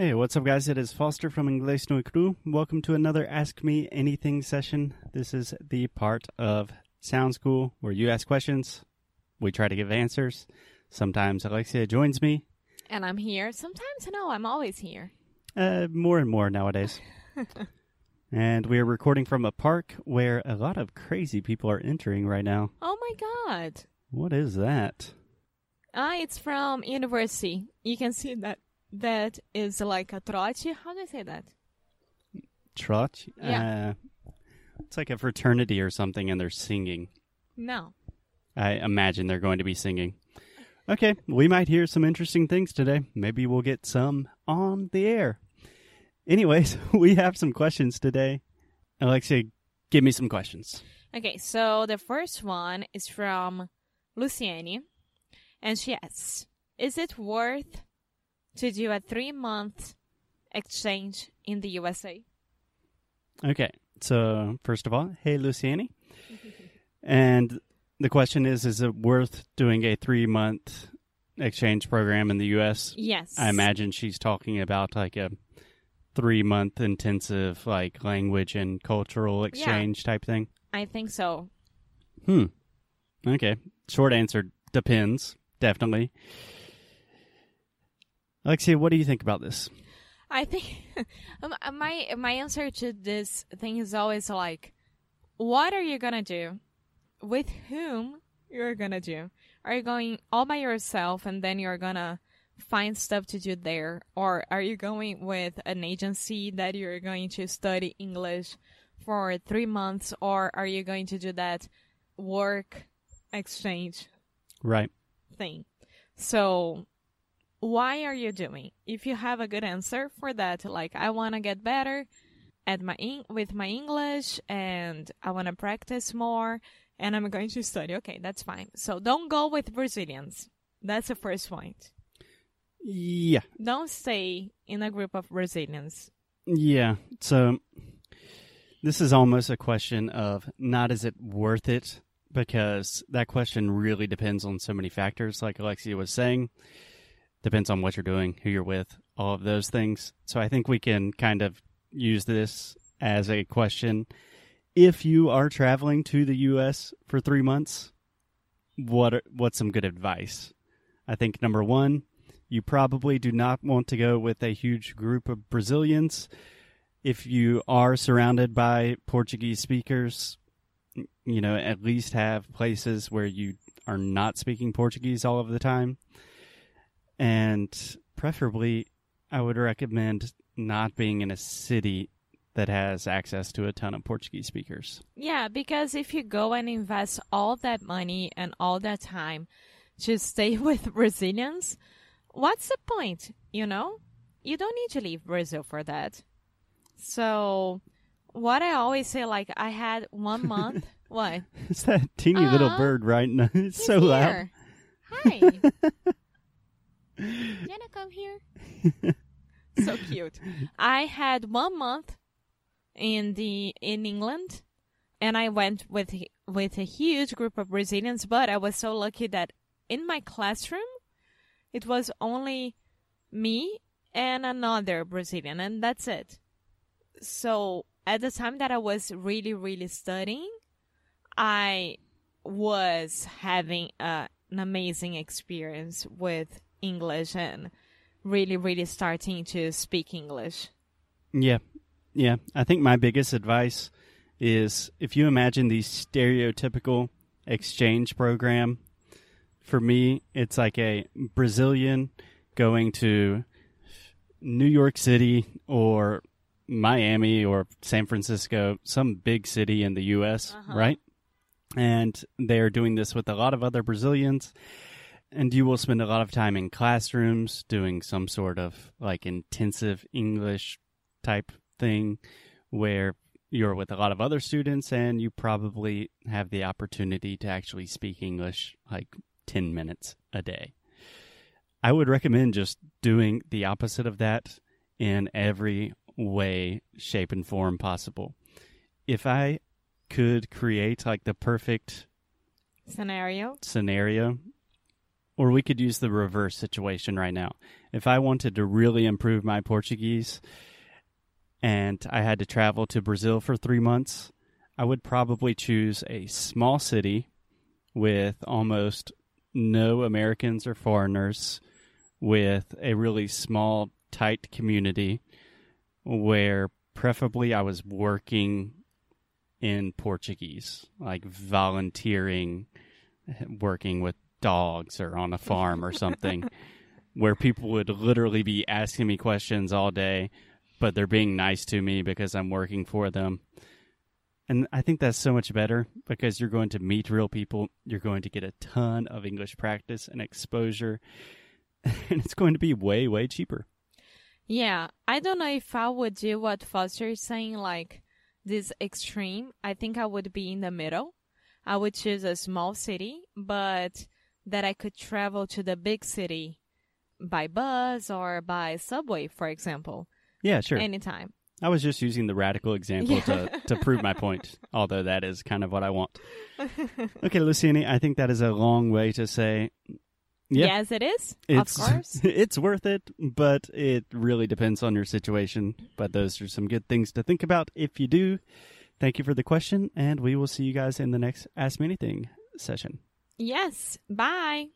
Hey, what's up, guys? It is Foster from Inglés no Cru. Welcome to another Ask Me Anything session. This is the part of Sound School where you ask questions, we try to give answers. Sometimes Alexia joins me, And I'm here. Sometimes, no, I'm always here. uh, more and more nowadays. and we are recording from a park where a lot of crazy people are entering right now. Oh my god. What is that? Ah, it's from university. You can see that that is like a trote. How do I say that? Trot? Yeah. Uh, it's like a fraternity or something, and they're singing. No. I imagine they're going to be singing. Okay, we might hear some interesting things today. Maybe we'll get some on the air. Anyways, we have some questions today. Alexia, give me some questions. Okay, so the first one is from Luciani, and she asks, "Is it worth to do a three-month exchange in the USA?" Okay, so first of all, hey, Luciani. and the question is Is it worth doing a three month exchange program in the U.S.? Yes. I imagine she's talking about like a three month intensive, like language and cultural exchange type thing. I think so. Hmm. Okay. Short answer depends. Definitely. Alexia, what do you think about this? I think um, uh, my my answer to this thing is always like, what are you gonna do? With whom you're gonna do? Are you going all by yourself and then you're gonna find stuff to do there, or are you going with an agency that you're going to study English for three months, or are you going to do that work exchange Right. thing. So, why are you doing? If you have a good answer for that, like I want to get better at my Eng- with my English and I want to practice more and I'm going to study. Okay, that's fine. So, don't go with Brazilians. That's the first point. Yeah. Don't stay in a group of Brazilians. Yeah. So this is almost a question of not is it worth it because that question really depends on so many factors like Alexia was saying. Depends on what you're doing, who you're with, all of those things. So I think we can kind of use this as a question. If you are traveling to the US for 3 months, what are, what's some good advice? I think number 1, you probably do not want to go with a huge group of Brazilians. If you are surrounded by Portuguese speakers, you know, at least have places where you are not speaking Portuguese all of the time. And preferably, I would recommend not being in a city that has access to a ton of Portuguese speakers. Yeah, because if you go and invest all that money and all that time to stay with Brazilians, what's the point? You know? You don't need to leave Brazil for that. So, what I always say, like, I had one month. what? It's that teeny little uh-huh. bird, right? now. it's so loud. Hi. Jenna, come here. so cute. I had one month in the in England, and I went with with a huge group of Brazilians. But I was so lucky that in my classroom, it was only me and another Brazilian, and that's it. So at the time that I was really really studying, I was having a, an amazing experience with English and really, really starting to speak English. Yeah. Yeah. I think my biggest advice is if you imagine the stereotypical exchange program, for me, it's like a Brazilian going to New York City or Miami or San Francisco, some big city in the U.S., Uh-huh. right? And they're doing this with a lot of other Brazilians. And you will spend a lot of time in classrooms doing some sort of like intensive English type thing where you're with a lot of other students and you probably have the opportunity to actually speak English like 10 minutes a day. I would recommend just doing the opposite of that in every way, shape, and form possible. If I could create like the perfect Scenario. scenario, or we could use the reverse situation right now. If I wanted to really improve my Portuguese and I had to travel to Brazil for three months, I would probably choose a small city with almost no Americans or foreigners, with a really small, tight community where preferably I was working in Portuguese, like volunteering, working with dogs or on a farm or something, where people would literally be asking me questions all day, but they're being nice to me because I'm working for them. And I think that's so much better because you're going to meet real people. You're going to get a ton of English practice and exposure, and it's going to be way, way cheaper. Yeah, I don't know if I would do what Foster is saying, like this extreme. I think I would be in the middle. I would choose a small city, but that I could travel to the big city by bus or by subway, for example. Yeah, sure. Anytime. I was just using the radical example yeah. to, to prove my point, although that is kind of what I want. Okay, Luciani, I think that is a long way to say. Yeah, yes, it is. It's, of course. It's worth it, but it really depends on your situation. But those are some good things to think about if you do. Thank you for the question, and we will see you guys in the next Ask Me Anything session. Yes. Bye.